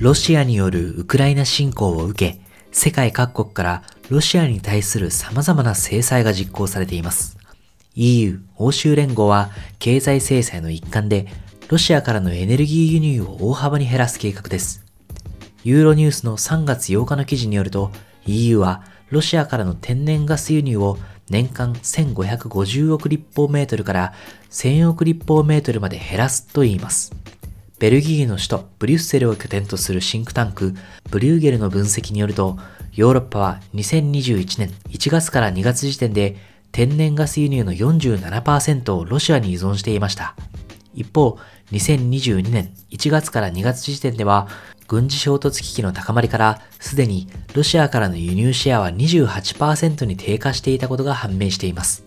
ロシアによるウクライナ侵攻を受け、世界各国からロシアに対する様々な制裁が実行されています。EU、欧州連合は経済制裁の一環でロシアからのエネルギー輸入を大幅に減らす計画です。ユーロニュースの3月8日の記事によると EU はロシアからの天然ガス輸入を年間1550億立方メートルから1000億立方メートルまで減らすと言います。ベルギーの首都ブリュッセルを拠点とするシンクタンクブリューゲルの分析によると、ヨーロッパは2021年1月から2月時点で天然ガス輸入の47%をロシアに依存していました。一方、2022年1月から2月時点では、軍事衝突危機の高まりから、すでにロシアからの輸入シェアは28%に低下していたことが判明しています。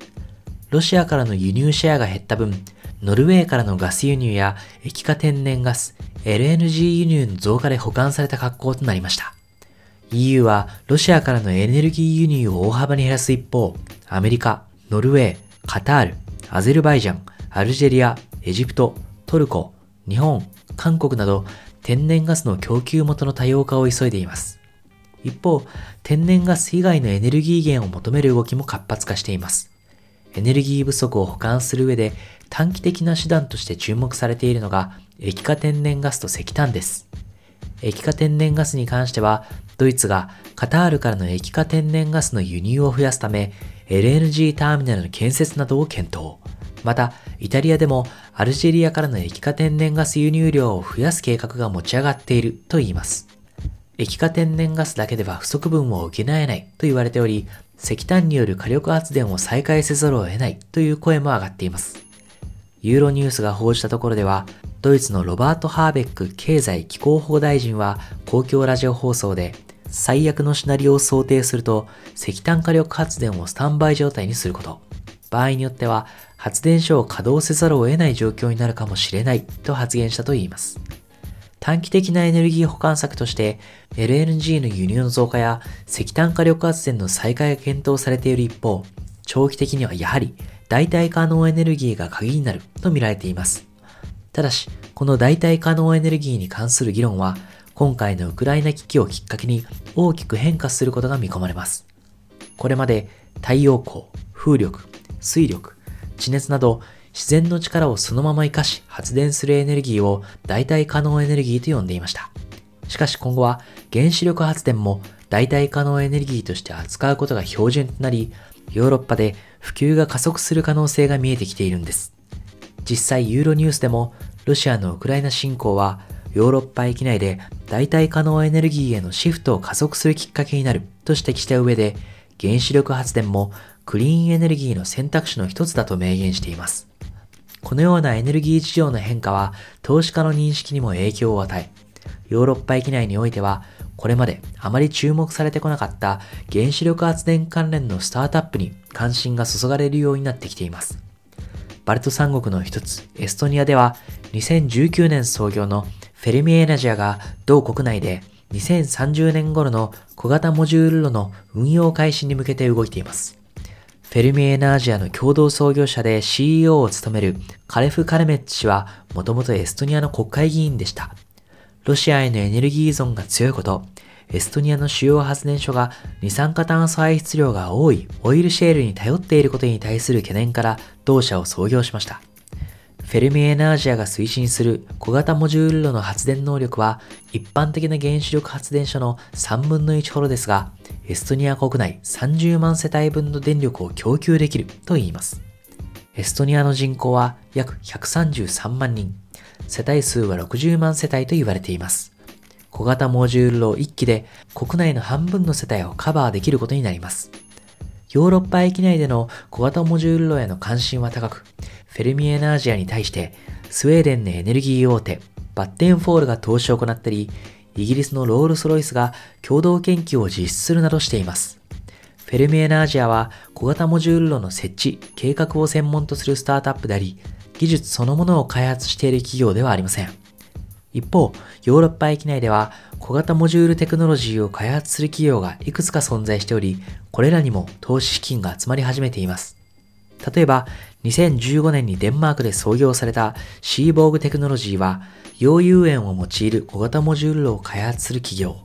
ロシアからの輸入シェアが減った分、ノルウェーからのガス輸入や液化天然ガス、LNG 輸入の増加で保管された格好となりました。EU はロシアからのエネルギー輸入を大幅に減らす一方、アメリカ、ノルウェー、カタール、アゼルバイジャン、アルジェリア、エジプト、トルコ、日本、韓国など天然ガスの供給元の多様化を急いでいます。一方、天然ガス以外のエネルギー源を求める動きも活発化しています。エネルギー不足を補完する上で短期的な手段として注目されているのが液化天然ガスと石炭です。液化天然ガスに関しては、ドイツがカタールからの液化天然ガスの輸入を増やすため、LNG ターミナルの建設などを検討。また、イタリアでもアルジェリアからの液化天然ガス輸入量を増やす計画が持ち上がっていると言います。液化天然ガスだけでは不足分を補えないと言われており、石炭による火力発電を再開せざるを得ないという声も上がっています。ユーロニュースが報じたところでは、ドイツのロバート・ハーベック経済気候法大臣は公共ラジオ放送で、最悪のシナリオを想定すると石炭火力発電をスタンバイ状態にすること。場合によっては発電所を稼働せざるを得ない状況になるかもしれないと発言したといいます。短期的なエネルギー保管策として LNG の輸入の増加や石炭火力発電の再開が検討されている一方、長期的にはやはり代替可能エネルギーが鍵になると見られています。ただし、この代替可能エネルギーに関する議論は、今回のウクライナ危機をきっかけに大きく変化することが見込まれます。これまで太陽光、風力、水力、地熱など自然の力をそのまま活かし発電するエネルギーを代替可能エネルギーと呼んでいました。しかし今後は原子力発電も代替可能エネルギーとして扱うことが標準となり、ヨーロッパで普及が加速する可能性が見えてきているんです。実際ユーロニュースでもロシアのウクライナ侵攻はヨーロッパ域内で代替可能エネルギーへのシフトを加速するきっかけになると指摘した上で原子力発電もクリーンエネルギーの選択肢の一つだと明言しています。このようなエネルギー事情の変化は投資家の認識にも影響を与え、ヨーロッパ域内においてはこれまであまり注目されてこなかった原子力発電関連のスタートアップに関心が注がれるようになってきています。バルト三国の一つ、エストニアでは2019年創業のフェルミエナジアが同国内で2030年頃の小型モジュール炉の運用開始に向けて動いています。フェルミエナージアの共同創業者で CEO を務めるカレフ・カルメッチ氏はもともとエストニアの国会議員でした。ロシアへのエネルギー依存が強いこと、エストニアの主要発電所が二酸化炭素排出量が多いオイルシェールに頼っていることに対する懸念から同社を創業しました。フェルミエナージアが推進する小型モジュール炉の発電能力は一般的な原子力発電所の3分の1ほどですが、エストニア国内30万世帯分の電力を供給できると言います。エストニアの人口は約133万人。世帯数は60万世帯と言われています。小型モジュール炉1機で国内の半分の世帯をカバーできることになります。ヨーロッパ域内での小型モジュール炉への関心は高く、フェルミエナージアに対してスウェーデンのエネルギー大手、バッテンフォールが投資を行ったり、イギリスのロールスロイスが共同研究を実施するなどしています。フェルミエナージアは小型モジュール炉の設置、計画を専門とするスタートアップであり、技術そのものを開発している企業ではありません。一方、ヨーロッパ域内では小型モジュールテクノロジーを開発する企業がいくつか存在しており、これらにも投資資金が集まり始めています。例えば、2015年にデンマークで創業されたシーボーグテクノロジーは、溶融塩を用いる小型モジュールを開発する企業。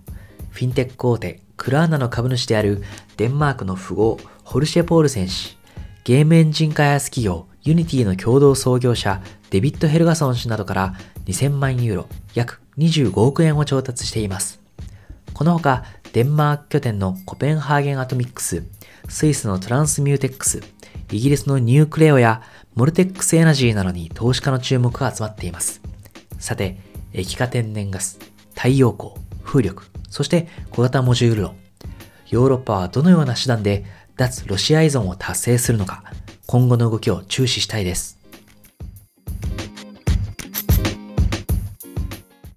フィンテック大手、クラーナの株主であるデンマークの富豪、ホルシェ・ポールセン氏。ゲームエンジン開発企業、ユニティの共同創業者、デビッド・ヘルガソン氏などから2000万ユーロ、約25億円を調達しています。このほか、デンマーク拠点のコペンハーゲンアトミックス、スイスのトランスミューテックス、イギリスのニュークレオやモルテックスエナジーなどに投資家の注目が集まっています。さて、液化天然ガス、太陽光、風力、そして小型モジュール論。ヨーロッパはどのような手段で脱ロシア依存を達成するのか、今後の動きを注視したいです。